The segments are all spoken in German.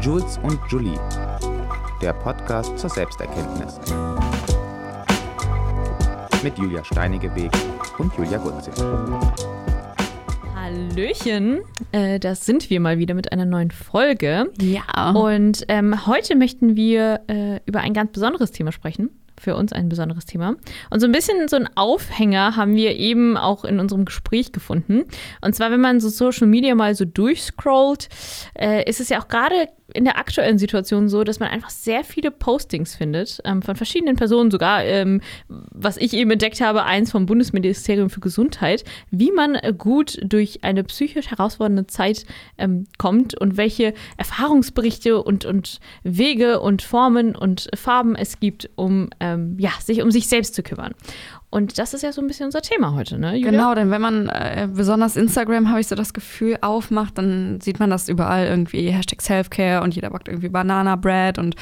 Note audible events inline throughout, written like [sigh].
Jules und Julie, der Podcast zur Selbsterkenntnis. Mit Julia Steinigeweg und Julia Gutze. Hallöchen, äh, das sind wir mal wieder mit einer neuen Folge. Ja. Und ähm, heute möchten wir äh, über ein ganz besonderes Thema sprechen. Für uns ein besonderes Thema. Und so ein bisschen so ein Aufhänger haben wir eben auch in unserem Gespräch gefunden. Und zwar, wenn man so Social Media mal so durchscrollt, äh, ist es ja auch gerade in der aktuellen Situation so, dass man einfach sehr viele Postings findet ähm, von verschiedenen Personen, sogar, ähm, was ich eben entdeckt habe, eins vom Bundesministerium für Gesundheit, wie man gut durch eine psychisch herausfordernde Zeit ähm, kommt und welche Erfahrungsberichte und, und Wege und Formen und Farben es gibt, um ähm, ja, sich um sich selbst zu kümmern. Und das ist ja so ein bisschen unser Thema heute, ne? Julia? Genau, denn wenn man äh, besonders Instagram, habe ich so das Gefühl, aufmacht, dann sieht man das überall irgendwie, Hashtag Selfcare und jeder backt irgendwie Banana Bread und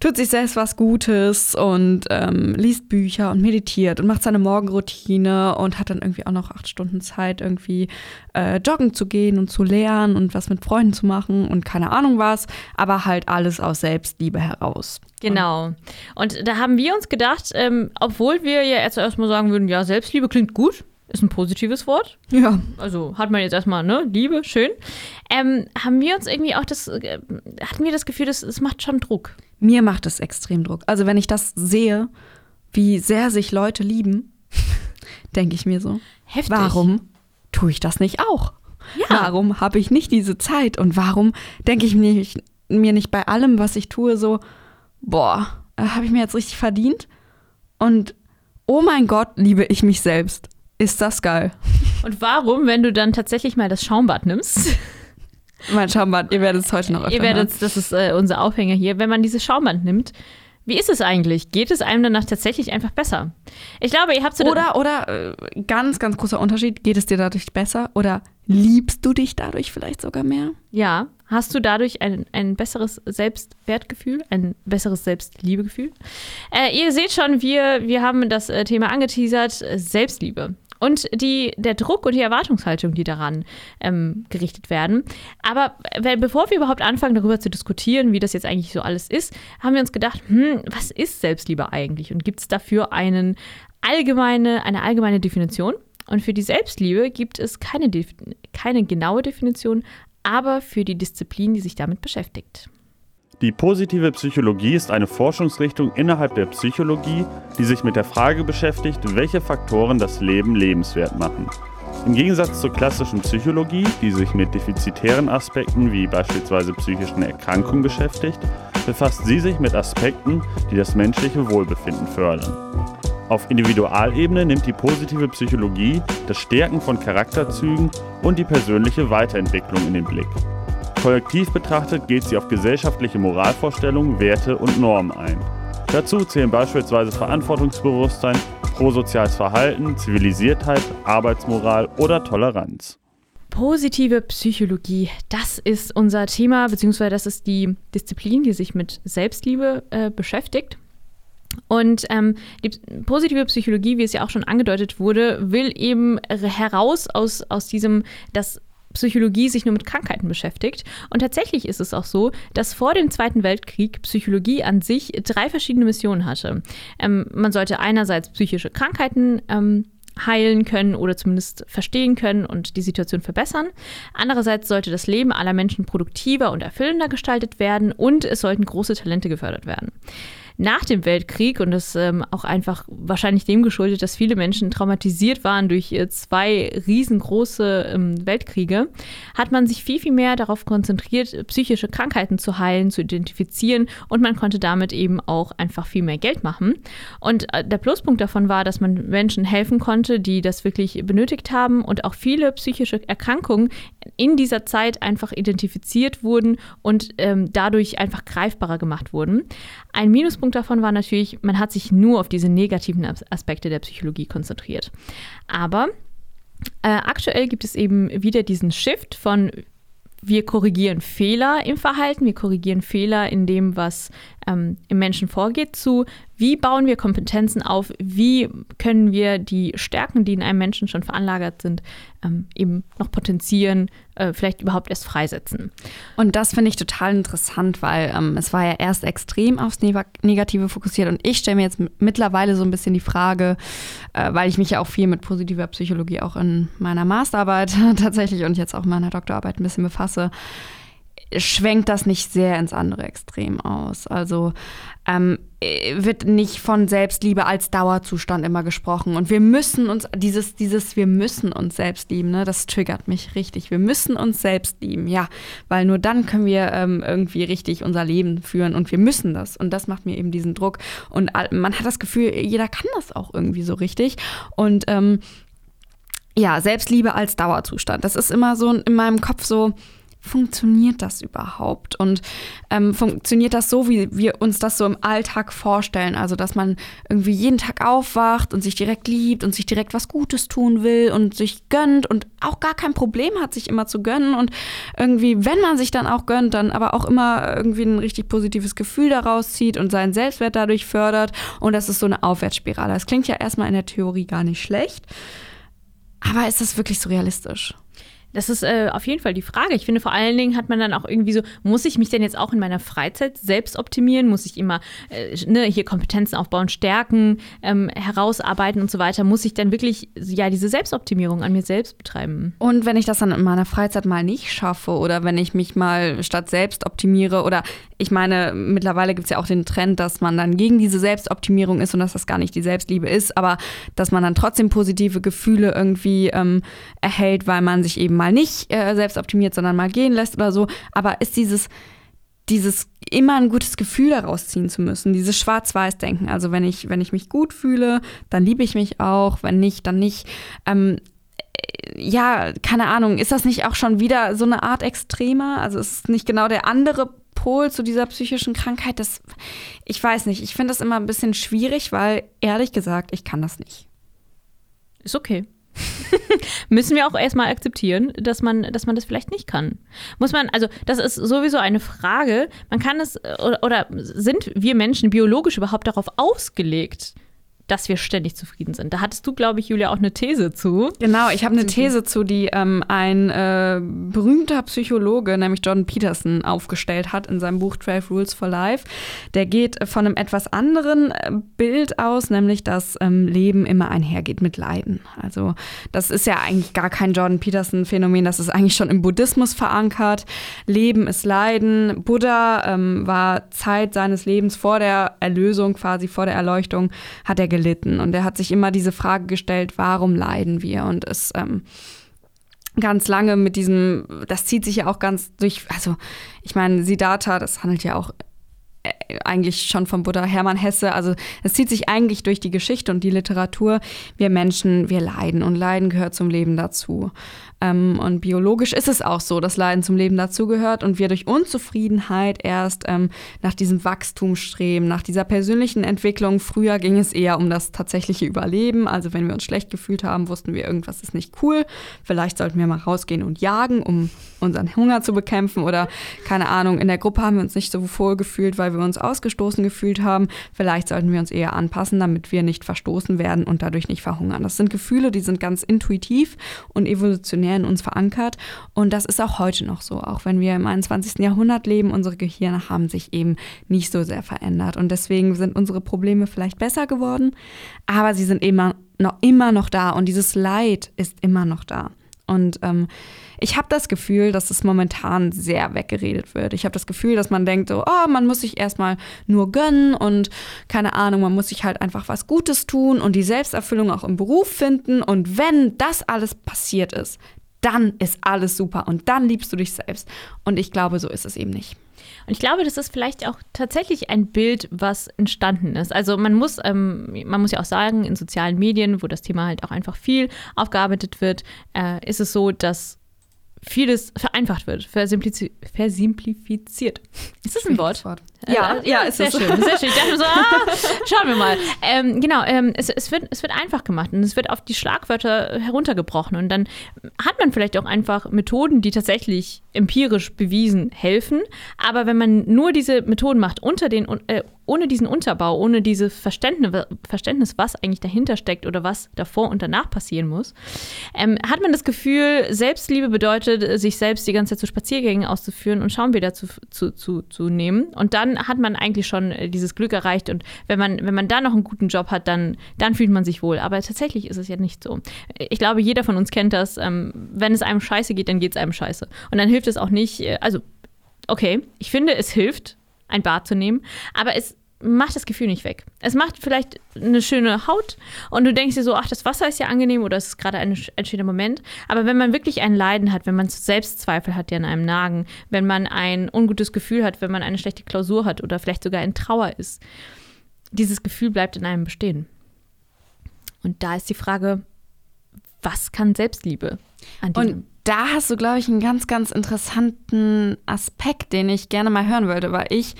tut sich selbst was Gutes und ähm, liest Bücher und meditiert und macht seine Morgenroutine und hat dann irgendwie auch noch acht Stunden Zeit, irgendwie äh, joggen zu gehen und zu lernen und was mit Freunden zu machen und keine Ahnung was, aber halt alles aus Selbstliebe heraus. Genau. Und da haben wir uns gedacht, ähm, obwohl wir ja jetzt erstmal sagen würden, ja, Selbstliebe klingt gut, ist ein positives Wort. Ja. Also hat man jetzt erstmal, ne, Liebe, schön. Ähm, haben wir uns irgendwie auch das, äh, hatten wir das Gefühl, das, das macht schon Druck. Mir macht es extrem Druck. Also wenn ich das sehe, wie sehr sich Leute lieben, [laughs] denke ich mir so, Heftig. warum tue ich das nicht auch? Ja. Warum habe ich nicht diese Zeit? Und warum denke ich mir nicht, mir nicht bei allem, was ich tue, so, boah, habe ich mir jetzt richtig verdient? Und oh mein Gott, liebe ich mich selbst. Ist das geil. Und warum, wenn du dann tatsächlich mal das Schaumbad nimmst? Mein Schaumbad, ihr werdet es heute noch öfter Ihr werdet, das ist äh, unser Aufhänger hier. Wenn man dieses Schaumbad nimmt, wie ist es eigentlich? Geht es einem danach tatsächlich einfach besser? Ich glaube, ihr habt so. Oder, oder äh, ganz, ganz großer Unterschied, geht es dir dadurch besser? Oder liebst du dich dadurch vielleicht sogar mehr? Ja. Hast du dadurch ein, ein besseres Selbstwertgefühl, ein besseres Selbstliebegefühl? Äh, ihr seht schon, wir, wir haben das äh, Thema angeteasert, Selbstliebe und die, der Druck und die Erwartungshaltung, die daran ähm, gerichtet werden. Aber äh, bevor wir überhaupt anfangen, darüber zu diskutieren, wie das jetzt eigentlich so alles ist, haben wir uns gedacht, hm, was ist Selbstliebe eigentlich? Und gibt es dafür einen allgemeine, eine allgemeine Definition? Und für die Selbstliebe gibt es keine, keine genaue Definition, aber für die Disziplin, die sich damit beschäftigt. Die positive Psychologie ist eine Forschungsrichtung innerhalb der Psychologie, die sich mit der Frage beschäftigt, welche Faktoren das Leben lebenswert machen. Im Gegensatz zur klassischen Psychologie, die sich mit defizitären Aspekten wie beispielsweise psychischen Erkrankungen beschäftigt, befasst sie sich mit Aspekten, die das menschliche Wohlbefinden fördern. Auf Individualebene nimmt die positive Psychologie das Stärken von Charakterzügen und die persönliche Weiterentwicklung in den Blick. Kollektiv betrachtet geht sie auf gesellschaftliche Moralvorstellungen, Werte und Normen ein. Dazu zählen beispielsweise Verantwortungsbewusstsein, prosoziales Verhalten, Zivilisiertheit, Arbeitsmoral oder Toleranz. Positive Psychologie, das ist unser Thema, beziehungsweise das ist die Disziplin, die sich mit Selbstliebe äh, beschäftigt. Und ähm, die positive Psychologie, wie es ja auch schon angedeutet wurde, will eben heraus aus, aus diesem, dass Psychologie sich nur mit Krankheiten beschäftigt. Und tatsächlich ist es auch so, dass vor dem Zweiten Weltkrieg Psychologie an sich drei verschiedene Missionen hatte. Ähm, man sollte einerseits psychische Krankheiten ähm, heilen können oder zumindest verstehen können und die Situation verbessern. Andererseits sollte das Leben aller Menschen produktiver und erfüllender gestaltet werden und es sollten große Talente gefördert werden nach dem Weltkrieg und das ähm, auch einfach wahrscheinlich dem geschuldet, dass viele Menschen traumatisiert waren durch äh, zwei riesengroße ähm, Weltkriege, hat man sich viel, viel mehr darauf konzentriert, psychische Krankheiten zu heilen, zu identifizieren und man konnte damit eben auch einfach viel mehr Geld machen. Und äh, der Pluspunkt davon war, dass man Menschen helfen konnte, die das wirklich benötigt haben und auch viele psychische Erkrankungen in dieser Zeit einfach identifiziert wurden und ähm, dadurch einfach greifbarer gemacht wurden. Ein Minuspunkt davon war natürlich, man hat sich nur auf diese negativen Aspekte der Psychologie konzentriert. Aber äh, aktuell gibt es eben wieder diesen Shift von wir korrigieren Fehler im Verhalten, wir korrigieren Fehler in dem, was ähm, im Menschen vorgeht, zu wie bauen wir Kompetenzen auf, wie können wir die Stärken, die in einem Menschen schon veranlagert sind, ähm, eben noch potenzieren, äh, vielleicht überhaupt erst freisetzen. Und das finde ich total interessant, weil ähm, es war ja erst extrem aufs Negative fokussiert und ich stelle mir jetzt mittlerweile so ein bisschen die Frage, äh, weil ich mich ja auch viel mit positiver Psychologie auch in meiner Masterarbeit [laughs] tatsächlich und jetzt auch in meiner Doktorarbeit ein bisschen befasse, schwenkt das nicht sehr ins andere Extrem aus. Also ähm, wird nicht von Selbstliebe als Dauerzustand immer gesprochen. Und wir müssen uns, dieses, dieses, wir müssen uns selbst lieben, ne, das triggert mich richtig. Wir müssen uns selbst lieben, ja. Weil nur dann können wir ähm, irgendwie richtig unser Leben führen und wir müssen das. Und das macht mir eben diesen Druck. Und man hat das Gefühl, jeder kann das auch irgendwie so richtig. Und ähm, ja, Selbstliebe als Dauerzustand. Das ist immer so in meinem Kopf so, funktioniert das überhaupt? Und ähm, funktioniert das so, wie wir uns das so im Alltag vorstellen? Also, dass man irgendwie jeden Tag aufwacht und sich direkt liebt und sich direkt was Gutes tun will und sich gönnt und auch gar kein Problem hat, sich immer zu gönnen. Und irgendwie, wenn man sich dann auch gönnt, dann aber auch immer irgendwie ein richtig positives Gefühl daraus zieht und seinen Selbstwert dadurch fördert. Und das ist so eine Aufwärtsspirale. Das klingt ja erstmal in der Theorie gar nicht schlecht. Aber ist das wirklich so realistisch? Das ist äh, auf jeden Fall die Frage. Ich finde, vor allen Dingen hat man dann auch irgendwie so, muss ich mich denn jetzt auch in meiner Freizeit selbst optimieren? Muss ich immer äh, ne, hier Kompetenzen aufbauen, Stärken ähm, herausarbeiten und so weiter? Muss ich dann wirklich ja diese Selbstoptimierung an mir selbst betreiben? Und wenn ich das dann in meiner Freizeit mal nicht schaffe oder wenn ich mich mal statt selbst optimiere oder ich meine, mittlerweile gibt es ja auch den Trend, dass man dann gegen diese Selbstoptimierung ist und dass das gar nicht die Selbstliebe ist, aber dass man dann trotzdem positive Gefühle irgendwie ähm, erhält, weil man sich eben mal nicht äh, selbst optimiert, sondern mal gehen lässt oder so. Aber ist dieses, dieses immer ein gutes Gefühl daraus ziehen zu müssen, dieses Schwarz-Weiß-Denken. Also wenn ich, wenn ich mich gut fühle, dann liebe ich mich auch, wenn nicht, dann nicht. Ähm, äh, ja, keine Ahnung, ist das nicht auch schon wieder so eine Art Extremer? Also ist es nicht genau der andere Pol zu dieser psychischen Krankheit? Das, ich weiß nicht, ich finde das immer ein bisschen schwierig, weil ehrlich gesagt, ich kann das nicht. Ist okay. [laughs] Müssen wir auch erstmal akzeptieren, dass man, dass man das vielleicht nicht kann. Muss man, also das ist sowieso eine Frage. Man kann es, oder, oder sind wir Menschen biologisch überhaupt darauf ausgelegt, dass wir ständig zufrieden sind. Da hattest du, glaube ich, Julia, auch eine These zu. Genau, ich habe eine These zu, die ähm, ein äh, berühmter Psychologe, nämlich Jordan Peterson, aufgestellt hat in seinem Buch 12 Rules for Life. Der geht von einem etwas anderen äh, Bild aus, nämlich dass ähm, Leben immer einhergeht mit Leiden. Also das ist ja eigentlich gar kein Jordan Peterson-Phänomen, das ist eigentlich schon im Buddhismus verankert. Leben ist Leiden. Buddha ähm, war Zeit seines Lebens vor der Erlösung, quasi vor der Erleuchtung, hat er gelitten. Und er hat sich immer diese Frage gestellt, warum leiden wir? Und es ähm, ganz lange mit diesem, das zieht sich ja auch ganz durch, also ich meine, Siddhartha, das handelt ja auch eigentlich schon vom Buddha Hermann Hesse. Also es zieht sich eigentlich durch die Geschichte und die Literatur. Wir Menschen, wir leiden und Leiden gehört zum Leben dazu. Ähm, und biologisch ist es auch so, dass Leiden zum Leben dazugehört und wir durch Unzufriedenheit erst ähm, nach diesem Wachstum streben, nach dieser persönlichen Entwicklung. Früher ging es eher um das tatsächliche Überleben. Also wenn wir uns schlecht gefühlt haben, wussten wir, irgendwas ist nicht cool. Vielleicht sollten wir mal rausgehen und jagen, um unseren Hunger zu bekämpfen oder keine Ahnung, in der Gruppe haben wir uns nicht so wohl gefühlt, weil wir uns ausgestoßen gefühlt haben. Vielleicht sollten wir uns eher anpassen, damit wir nicht verstoßen werden und dadurch nicht verhungern. Das sind Gefühle, die sind ganz intuitiv und evolutionär in uns verankert. Und das ist auch heute noch so. Auch wenn wir im 21. Jahrhundert leben, unsere Gehirne haben sich eben nicht so sehr verändert. Und deswegen sind unsere Probleme vielleicht besser geworden, aber sie sind immer noch, immer noch da. Und dieses Leid ist immer noch da. Und ähm, ich habe das Gefühl, dass es momentan sehr weggeredet wird. Ich habe das Gefühl, dass man denkt, so, oh, man muss sich erstmal nur gönnen und keine Ahnung, man muss sich halt einfach was Gutes tun und die Selbsterfüllung auch im Beruf finden. Und wenn das alles passiert ist, dann ist alles super und dann liebst du dich selbst. Und ich glaube, so ist es eben nicht. Und ich glaube, das ist vielleicht auch tatsächlich ein Bild, was entstanden ist. Also man muss, ähm, man muss ja auch sagen, in sozialen Medien, wo das Thema halt auch einfach viel aufgearbeitet wird, äh, ist es so, dass vieles vereinfacht wird, versimpliziert. Ist das ein Wort? Wort? Ja, äh, ja, ist sehr schön. Sehr schön. Ich dachte mir so, ah, [laughs] schauen wir mal. Ähm, genau, ähm, es, es, wird, es wird einfach gemacht und es wird auf die Schlagwörter heruntergebrochen. Und dann hat man vielleicht auch einfach Methoden, die tatsächlich empirisch bewiesen helfen. Aber wenn man nur diese Methoden macht, unter den, äh, ohne diesen Unterbau, ohne dieses Verständnis, Verständnis, was eigentlich dahinter steckt oder was davor und danach passieren muss, ähm, hat man das Gefühl, Selbstliebe bedeutet, sich selbst die ganze Zeit zu Spaziergängen auszuführen und Schaum wieder zu, zu, zu, zu nehmen. Und dann hat man eigentlich schon äh, dieses Glück erreicht. Und wenn man, wenn man da noch einen guten Job hat, dann, dann fühlt man sich wohl. Aber tatsächlich ist es ja nicht so. Ich glaube, jeder von uns kennt das. Ähm, wenn es einem scheiße geht, dann geht es einem scheiße. Und dann hilft es auch nicht, äh, also, okay, ich finde, es hilft, ein Bad zu nehmen, aber es macht das Gefühl nicht weg. Es macht vielleicht eine schöne Haut und du denkst dir so, ach, das Wasser ist ja angenehm oder es ist gerade ein, ein schöner Moment. Aber wenn man wirklich ein Leiden hat, wenn man Selbstzweifel hat, die an einem nagen, wenn man ein ungutes Gefühl hat, wenn man eine schlechte Klausur hat oder vielleicht sogar in Trauer ist, dieses Gefühl bleibt in einem bestehen. Und da ist die Frage, was kann Selbstliebe an diesem Und da hast du, glaube ich, einen ganz, ganz interessanten Aspekt, den ich gerne mal hören würde, weil ich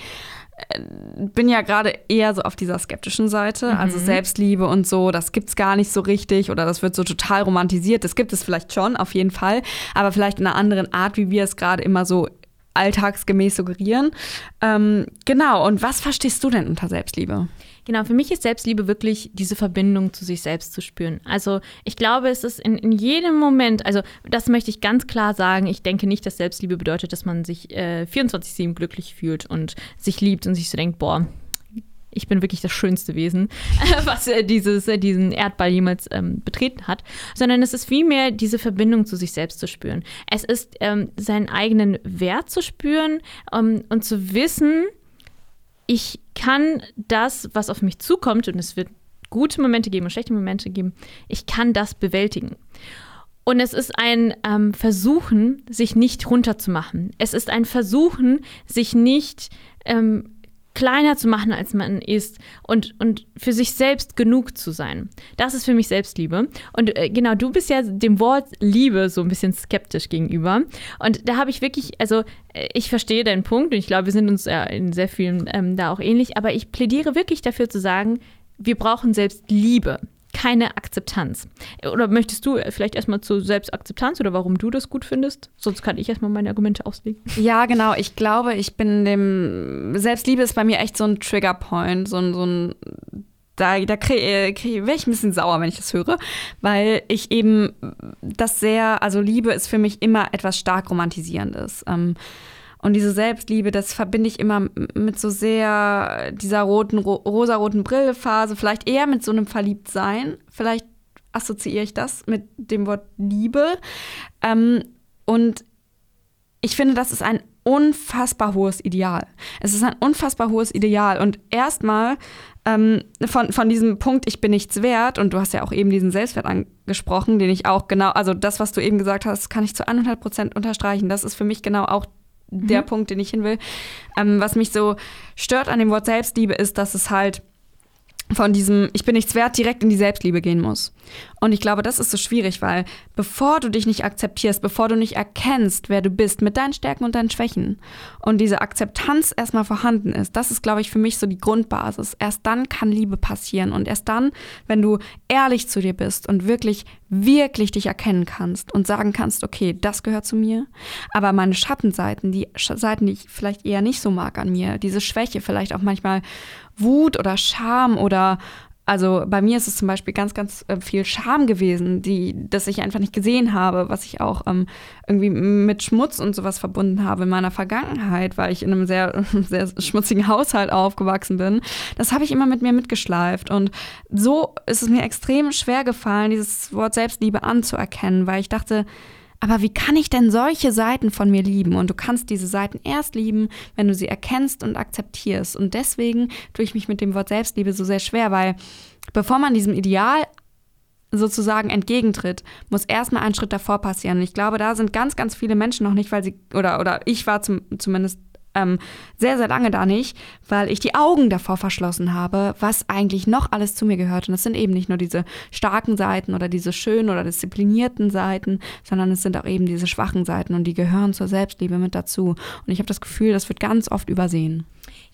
bin ja gerade eher so auf dieser skeptischen Seite, also Selbstliebe und so, das gibt's gar nicht so richtig oder das wird so total romantisiert. Das gibt es vielleicht schon, auf jeden Fall, aber vielleicht in einer anderen Art, wie wir es gerade immer so alltagsgemäß suggerieren. Ähm, genau, und was verstehst du denn unter Selbstliebe? Genau, für mich ist Selbstliebe wirklich diese Verbindung zu sich selbst zu spüren. Also ich glaube, es ist in, in jedem Moment, also das möchte ich ganz klar sagen, ich denke nicht, dass Selbstliebe bedeutet, dass man sich äh, 24-7 glücklich fühlt und sich liebt und sich so denkt, boah, ich bin wirklich das schönste Wesen, [laughs] was äh, dieses, äh, diesen Erdball jemals ähm, betreten hat, sondern es ist vielmehr diese Verbindung zu sich selbst zu spüren. Es ist ähm, seinen eigenen Wert zu spüren ähm, und zu wissen, ich kann das, was auf mich zukommt, und es wird gute Momente geben und schlechte Momente geben, ich kann das bewältigen. Und es ist ein ähm, Versuchen, sich nicht runterzumachen. Es ist ein Versuchen, sich nicht ähm, kleiner zu machen, als man ist und, und für sich selbst genug zu sein. Das ist für mich Selbstliebe. Und äh, genau, du bist ja dem Wort Liebe so ein bisschen skeptisch gegenüber. Und da habe ich wirklich, also äh, ich verstehe deinen Punkt und ich glaube, wir sind uns ja in sehr vielen ähm, da auch ähnlich, aber ich plädiere wirklich dafür zu sagen, wir brauchen selbst Liebe keine Akzeptanz. Oder möchtest du vielleicht erstmal zu Selbstakzeptanz oder warum du das gut findest? Sonst kann ich erstmal meine Argumente auslegen. Ja, genau. Ich glaube, ich bin dem. Selbstliebe ist bei mir echt so ein Triggerpoint, so ein. So ein da, da kriege krieg, wäre ich ein bisschen sauer, wenn ich das höre, weil ich eben das sehr, also Liebe ist für mich immer etwas stark romantisierendes. Ähm, und diese Selbstliebe, das verbinde ich immer mit so sehr dieser roten, ro rosaroten Brillephase, vielleicht eher mit so einem Verliebtsein. Vielleicht assoziiere ich das mit dem Wort Liebe. Ähm, und ich finde, das ist ein unfassbar hohes Ideal. Es ist ein unfassbar hohes Ideal. Und erstmal ähm, von, von diesem Punkt, ich bin nichts wert, und du hast ja auch eben diesen Selbstwert angesprochen, den ich auch genau, also das, was du eben gesagt hast, kann ich zu 100 Prozent unterstreichen. Das ist für mich genau auch der mhm. Punkt, den ich hin will. Ähm, was mich so stört an dem Wort Selbstliebe ist, dass es halt von diesem Ich bin nichts wert direkt in die Selbstliebe gehen muss. Und ich glaube, das ist so schwierig, weil bevor du dich nicht akzeptierst, bevor du nicht erkennst, wer du bist, mit deinen Stärken und deinen Schwächen und diese Akzeptanz erstmal vorhanden ist, das ist, glaube ich, für mich so die Grundbasis. Erst dann kann Liebe passieren und erst dann, wenn du ehrlich zu dir bist und wirklich, wirklich dich erkennen kannst und sagen kannst, okay, das gehört zu mir, aber meine Schattenseiten, die Seiten, die ich vielleicht eher nicht so mag an mir, diese Schwäche, vielleicht auch manchmal Wut oder Scham oder also bei mir ist es zum Beispiel ganz, ganz äh, viel Scham gewesen, die, dass ich einfach nicht gesehen habe, was ich auch ähm, irgendwie mit Schmutz und sowas verbunden habe in meiner Vergangenheit, weil ich in einem sehr, [laughs] sehr schmutzigen Haushalt aufgewachsen bin. Das habe ich immer mit mir mitgeschleift. Und so ist es mir extrem schwer gefallen, dieses Wort Selbstliebe anzuerkennen, weil ich dachte, aber wie kann ich denn solche Seiten von mir lieben? Und du kannst diese Seiten erst lieben, wenn du sie erkennst und akzeptierst. Und deswegen tue ich mich mit dem Wort Selbstliebe so sehr schwer, weil bevor man diesem Ideal sozusagen entgegentritt, muss erstmal ein Schritt davor passieren. Und ich glaube, da sind ganz, ganz viele Menschen noch nicht, weil sie, oder, oder ich war zum, zumindest ähm, sehr, sehr lange da nicht, weil ich die Augen davor verschlossen habe, was eigentlich noch alles zu mir gehört. Und es sind eben nicht nur diese starken Seiten oder diese schönen oder disziplinierten Seiten, sondern es sind auch eben diese schwachen Seiten und die gehören zur Selbstliebe mit dazu. Und ich habe das Gefühl, das wird ganz oft übersehen.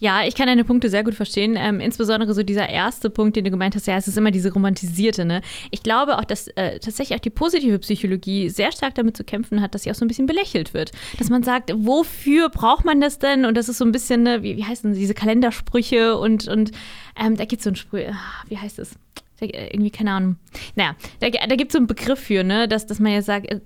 Ja, ich kann deine Punkte sehr gut verstehen. Ähm, insbesondere so dieser erste Punkt, den du gemeint hast, ja, es ist immer diese romantisierte, ne? Ich glaube auch, dass äh, tatsächlich auch die positive Psychologie sehr stark damit zu kämpfen hat, dass sie auch so ein bisschen belächelt wird. Dass man sagt, wofür braucht man das denn? Und das ist so ein bisschen, ne, wie, wie heißen diese Kalendersprüche und, und ähm, da gibt es so ein Sprüch, ah, wie heißt es? irgendwie, keine Ahnung. Naja, da, da gibt es so einen Begriff für, ne, dass, dass man ja sagt, äh,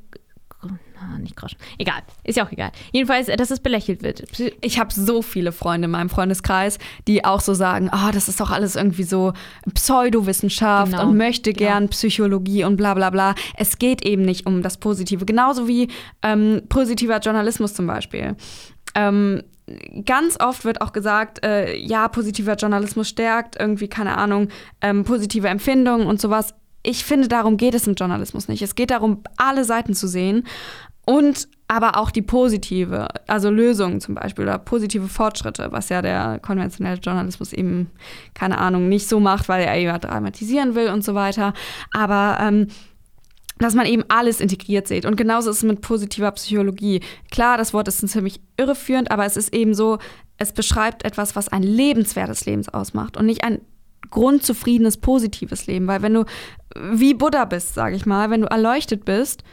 Ah, nicht Groschen. Egal, ist ja auch egal. Jedenfalls, dass es belächelt wird. Ich habe so viele Freunde in meinem Freundeskreis, die auch so sagen, oh, das ist doch alles irgendwie so Pseudowissenschaft genau. und möchte genau. gern Psychologie und bla bla bla. Es geht eben nicht um das Positive. Genauso wie ähm, positiver Journalismus zum Beispiel. Ähm, ganz oft wird auch gesagt, äh, ja, positiver Journalismus stärkt irgendwie, keine Ahnung, ähm, positive Empfindungen und sowas. Ich finde, darum geht es im Journalismus nicht. Es geht darum, alle Seiten zu sehen und aber auch die positive, also Lösungen zum Beispiel oder positive Fortschritte, was ja der konventionelle Journalismus eben, keine Ahnung, nicht so macht, weil er ja dramatisieren will und so weiter. Aber ähm, dass man eben alles integriert sieht. Und genauso ist es mit positiver Psychologie. Klar, das Wort ist ziemlich irreführend, aber es ist eben so, es beschreibt etwas, was ein lebenswertes Leben ausmacht und nicht ein grundzufriedenes, positives Leben. Weil wenn du wie Buddha bist, sage ich mal, wenn du erleuchtet bist,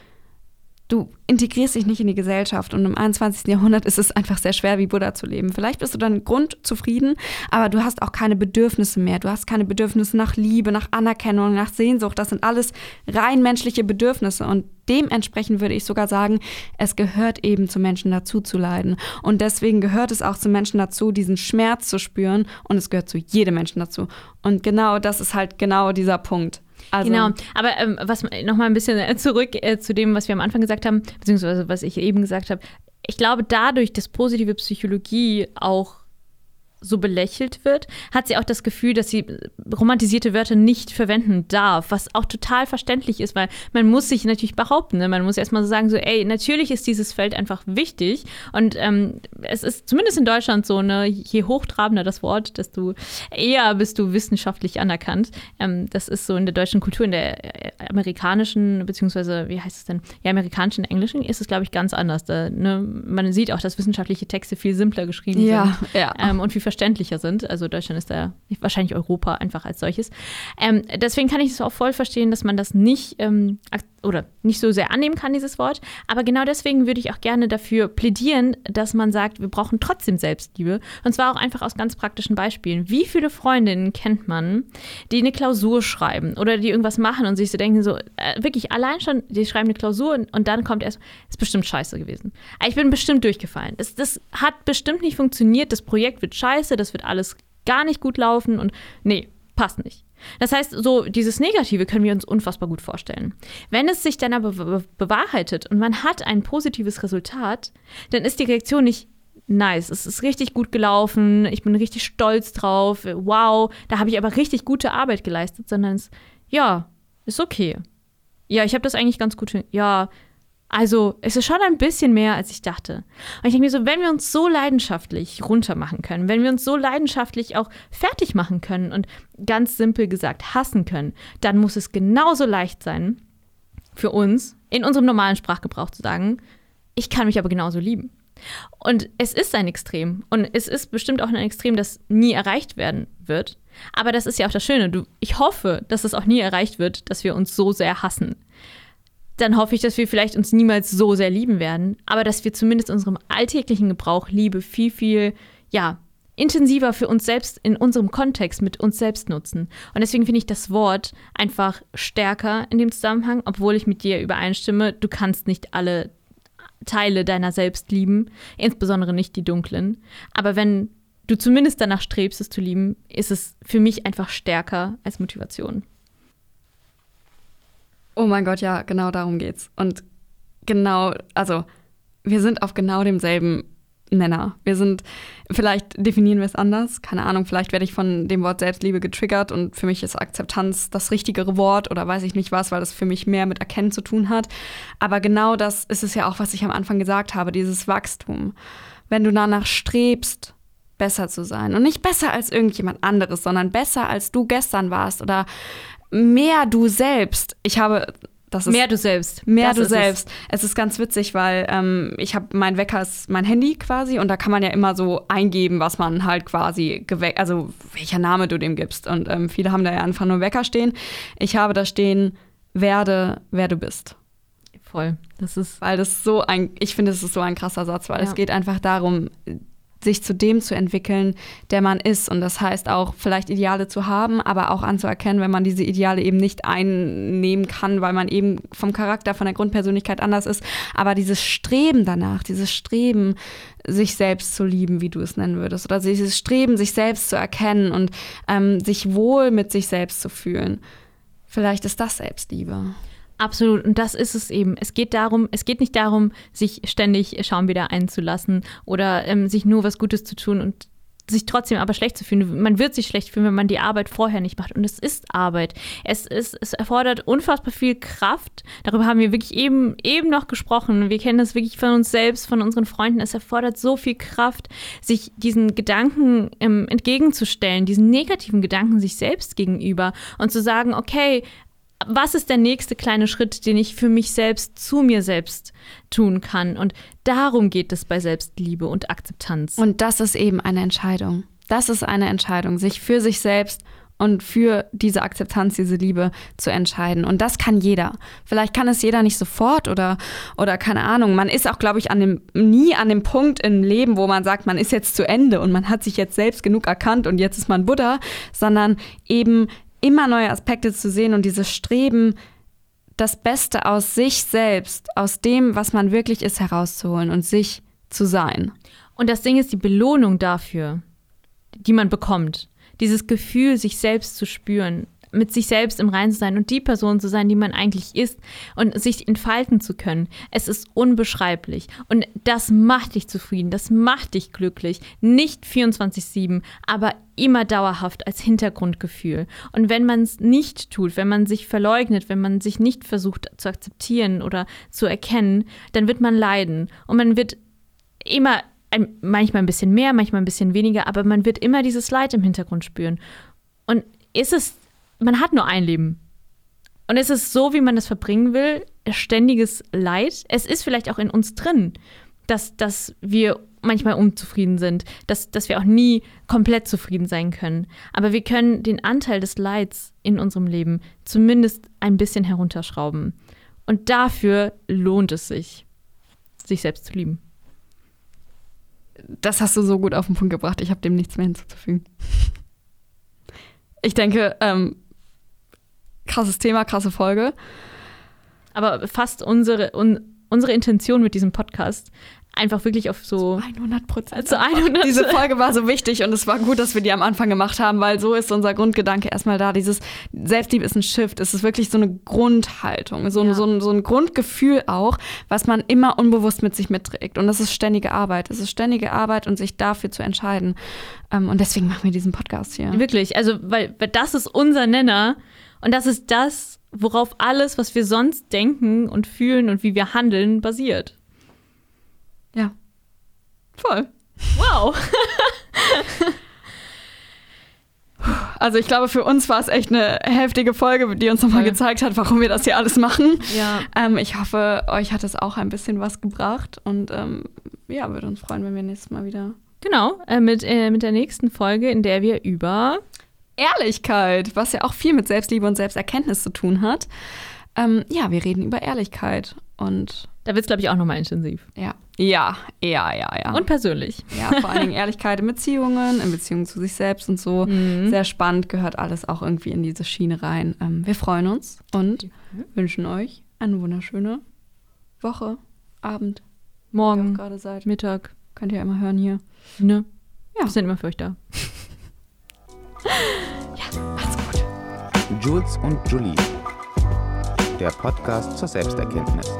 du integrierst dich nicht in die Gesellschaft und im 21. Jahrhundert ist es einfach sehr schwer, wie Buddha zu leben. Vielleicht bist du dann grundzufrieden, aber du hast auch keine Bedürfnisse mehr. Du hast keine Bedürfnisse nach Liebe, nach Anerkennung, nach Sehnsucht. Das sind alles rein menschliche Bedürfnisse und dementsprechend würde ich sogar sagen, es gehört eben zu Menschen dazu zu leiden. Und deswegen gehört es auch zu Menschen dazu, diesen Schmerz zu spüren und es gehört zu jedem Menschen dazu. Und genau das ist halt genau dieser Punkt. Also, genau, aber ähm, was nochmal ein bisschen äh, zurück äh, zu dem, was wir am Anfang gesagt haben, beziehungsweise was ich eben gesagt habe. Ich glaube, dadurch, dass positive Psychologie auch so belächelt wird, hat sie auch das Gefühl, dass sie romantisierte Wörter nicht verwenden darf, was auch total verständlich ist, weil man muss sich natürlich behaupten. Ne? Man muss erstmal so sagen, so, ey, natürlich ist dieses Feld einfach wichtig und ähm, es ist zumindest in Deutschland so, ne, je hochtrabender das Wort, desto eher bist du wissenschaftlich anerkannt. Ähm, das ist so in der deutschen Kultur, in der äh, amerikanischen, beziehungsweise, wie heißt es denn, ja, amerikanischen, englischen ist es, glaube ich, ganz anders. Da, ne? Man sieht auch, dass wissenschaftliche Texte viel simpler geschrieben ja, sind ja. Ähm, und viel verständlicher sind. Also Deutschland ist da wahrscheinlich Europa einfach als solches. Ähm, deswegen kann ich es auch voll verstehen, dass man das nicht ähm, oder nicht so sehr annehmen kann, dieses Wort. Aber genau deswegen würde ich auch gerne dafür plädieren, dass man sagt, wir brauchen trotzdem Selbstliebe. Und zwar auch einfach aus ganz praktischen Beispielen. Wie viele Freundinnen kennt man, die eine Klausur schreiben oder die irgendwas machen und sich so denken, so äh, wirklich allein schon, die schreiben eine Klausur und, und dann kommt erst, ist bestimmt scheiße gewesen. Ich bin bestimmt durchgefallen. Das, das hat bestimmt nicht funktioniert. Das Projekt wird scheiße, das wird alles gar nicht gut laufen und nee, passt nicht. Das heißt, so dieses Negative können wir uns unfassbar gut vorstellen. Wenn es sich dann aber bewahrheitet und man hat ein positives Resultat, dann ist die Reaktion nicht nice, es ist richtig gut gelaufen, ich bin richtig stolz drauf, wow, da habe ich aber richtig gute Arbeit geleistet, sondern es, ja, ist okay. Ja, ich habe das eigentlich ganz gut, ja, also es ist schon ein bisschen mehr, als ich dachte. Und ich denke mir so, wenn wir uns so leidenschaftlich runtermachen können, wenn wir uns so leidenschaftlich auch fertig machen können und ganz simpel gesagt hassen können, dann muss es genauso leicht sein für uns, in unserem normalen Sprachgebrauch zu sagen, ich kann mich aber genauso lieben. Und es ist ein Extrem. Und es ist bestimmt auch ein Extrem, das nie erreicht werden wird. Aber das ist ja auch das Schöne. Du, ich hoffe, dass es auch nie erreicht wird, dass wir uns so sehr hassen dann hoffe ich, dass wir vielleicht uns niemals so sehr lieben werden, aber dass wir zumindest unserem alltäglichen Gebrauch Liebe viel, viel, ja, intensiver für uns selbst in unserem Kontext mit uns selbst nutzen. Und deswegen finde ich das Wort einfach stärker in dem Zusammenhang, obwohl ich mit dir übereinstimme, du kannst nicht alle Teile deiner selbst lieben, insbesondere nicht die dunklen. Aber wenn du zumindest danach strebst, es zu lieben, ist es für mich einfach stärker als Motivation. Oh mein Gott, ja, genau darum geht's. Und genau, also wir sind auf genau demselben Nenner. Wir sind, vielleicht definieren wir es anders, keine Ahnung, vielleicht werde ich von dem Wort Selbstliebe getriggert und für mich ist Akzeptanz das richtigere Wort oder weiß ich nicht was, weil das für mich mehr mit Erkennen zu tun hat. Aber genau das ist es ja auch, was ich am Anfang gesagt habe, dieses Wachstum. Wenn du danach strebst, besser zu sein und nicht besser als irgendjemand anderes, sondern besser als du gestern warst oder mehr du selbst. Ich habe Das ist Mehr du selbst. Mehr Das du ist es. selbst. Es. ist ganz witzig, weil ähm, ich habe mein Wecker ist mein Handy quasi und da kann man ja immer so eingeben, was man halt quasi geweckt, also welcher Name du dem gibst. Und ähm, viele haben da ja einfach nur Wecker stehen. Ich habe da stehen, werde, wer du bist. Voll. Das ist. Weil das so ein, ich finde, es ist so ein krasser Satz, weil Ja. es geht einfach darum, sich zu dem zu entwickeln, der man ist. Und das heißt auch, vielleicht Ideale zu haben, aber auch anzuerkennen, wenn man diese Ideale eben nicht einnehmen kann, weil man eben vom Charakter, von der Grundpersönlichkeit anders ist. Aber dieses Streben danach, dieses Streben, sich selbst zu lieben, wie du es nennen würdest, oder dieses Streben, sich selbst zu erkennen und ähm, sich wohl mit sich selbst zu fühlen. Vielleicht ist das Selbstliebe. Absolut. Und das ist es eben. Es geht darum, es geht nicht darum, sich ständig Schaum wieder einzulassen oder ähm, sich nur was Gutes zu tun und sich trotzdem aber schlecht zu fühlen. Man wird sich schlecht fühlen, wenn man die Arbeit vorher nicht macht. Und es ist Arbeit. Es, ist, es erfordert unfassbar viel Kraft. Darüber haben wir wirklich eben, eben noch gesprochen. Wir kennen das wirklich von uns selbst, von unseren Freunden. Es erfordert so viel Kraft, sich diesen Gedanken ähm, entgegenzustellen, diesen negativen Gedanken sich selbst gegenüber und zu sagen, okay, was ist der nächste kleine Schritt, den ich für mich selbst, zu mir selbst tun kann? Und darum geht es bei Selbstliebe und Akzeptanz. Und das ist eben eine Entscheidung. Das ist eine Entscheidung, sich für sich selbst und für diese Akzeptanz, diese Liebe zu entscheiden. Und das kann jeder. Vielleicht kann es jeder nicht sofort oder, oder keine Ahnung. Man ist auch, glaube ich, an dem, nie an dem Punkt im Leben, wo man sagt, man ist jetzt zu Ende und man hat sich jetzt selbst genug erkannt und jetzt ist man Buddha, sondern eben immer neue Aspekte zu sehen und dieses Streben, das Beste aus sich selbst, aus dem, was man wirklich ist, herauszuholen und sich zu sein. Und das Ding ist die Belohnung dafür, die man bekommt. Dieses Gefühl, sich selbst zu spüren, mit sich selbst im Reinen zu sein und die Person zu sein, die man eigentlich ist und sich entfalten zu können. Es ist unbeschreiblich. Und das macht dich zufrieden, das macht dich glücklich. Nicht 24-7, aber immer dauerhaft als Hintergrundgefühl. Und wenn man es nicht tut, wenn man sich verleugnet, wenn man sich nicht versucht zu akzeptieren oder zu erkennen, dann wird man leiden. Und man wird immer manchmal ein bisschen mehr, manchmal ein bisschen weniger, aber man wird immer dieses Leid im Hintergrund spüren. Und ist es, man hat nur ein Leben. Und es ist so, wie man es verbringen will, ständiges Leid. Es ist vielleicht auch in uns drin, dass, dass wir manchmal unzufrieden sind, dass, dass wir auch nie komplett zufrieden sein können. Aber wir können den Anteil des Leids in unserem Leben zumindest ein bisschen herunterschrauben. Und dafür lohnt es sich, sich selbst zu lieben. Das hast du so gut auf den Punkt gebracht. Ich habe dem nichts mehr hinzuzufügen. Ich denke, ähm, krasses Thema, krasse Folge. Aber fast unsere, un, unsere Intention mit diesem Podcast einfach wirklich auf so 100 Prozent. zu 100 Diese Folge war so wichtig und es war gut, dass wir die am Anfang gemacht haben, weil so ist unser Grundgedanke erstmal da. Dieses Selbstliebe ist ein Shift. Es ist wirklich so eine Grundhaltung, so, ein- Ja. so, ein, so ein Grundgefühl auch, was man immer unbewusst mit sich mitträgt. Und das ist ständige Arbeit. Es ist ständige Arbeit und sich dafür zu entscheiden. Ähm, und deswegen machen wir diesen Podcast hier. Wirklich, also weil, weil das ist unser Nenner und das ist das, worauf alles, was wir sonst denken und fühlen und wie wir handeln, basiert. Ja. Voll. Wow. [laughs] Also ich glaube, für uns war es echt eine heftige Folge, die uns nochmal gezeigt hat, warum wir das hier alles machen. Ja. Ähm, ich hoffe, euch hat es auch ein bisschen was gebracht und ähm, ja, würde uns freuen, wenn wir nächstes Mal wieder Genau, äh, mit, äh, mit der nächsten Folge, in der wir über Ehrlichkeit, was ja auch viel mit Selbstliebe und Selbsterkenntnis zu tun hat. Ähm, ja, wir reden über Ehrlichkeit und Da wird es, glaube ich, auch nochmal intensiv. ja, ja, ja, ja, ja. Und persönlich. ja, vor allen Dingen Ehrlichkeit in Beziehungen, in Beziehungen zu sich selbst und so. Mhm. Sehr spannend, gehört alles auch irgendwie in diese Schiene rein. Ähm, wir freuen uns und wünschen euch eine wunderschöne Woche, Abend, Morgen, gerade seid. Mittag, Könnt ihr immer hören hier. ne? Ja. Wir sind immer für euch da. Macht's gut. Jules und Julie. Der Podcast zur Selbsterkenntnis.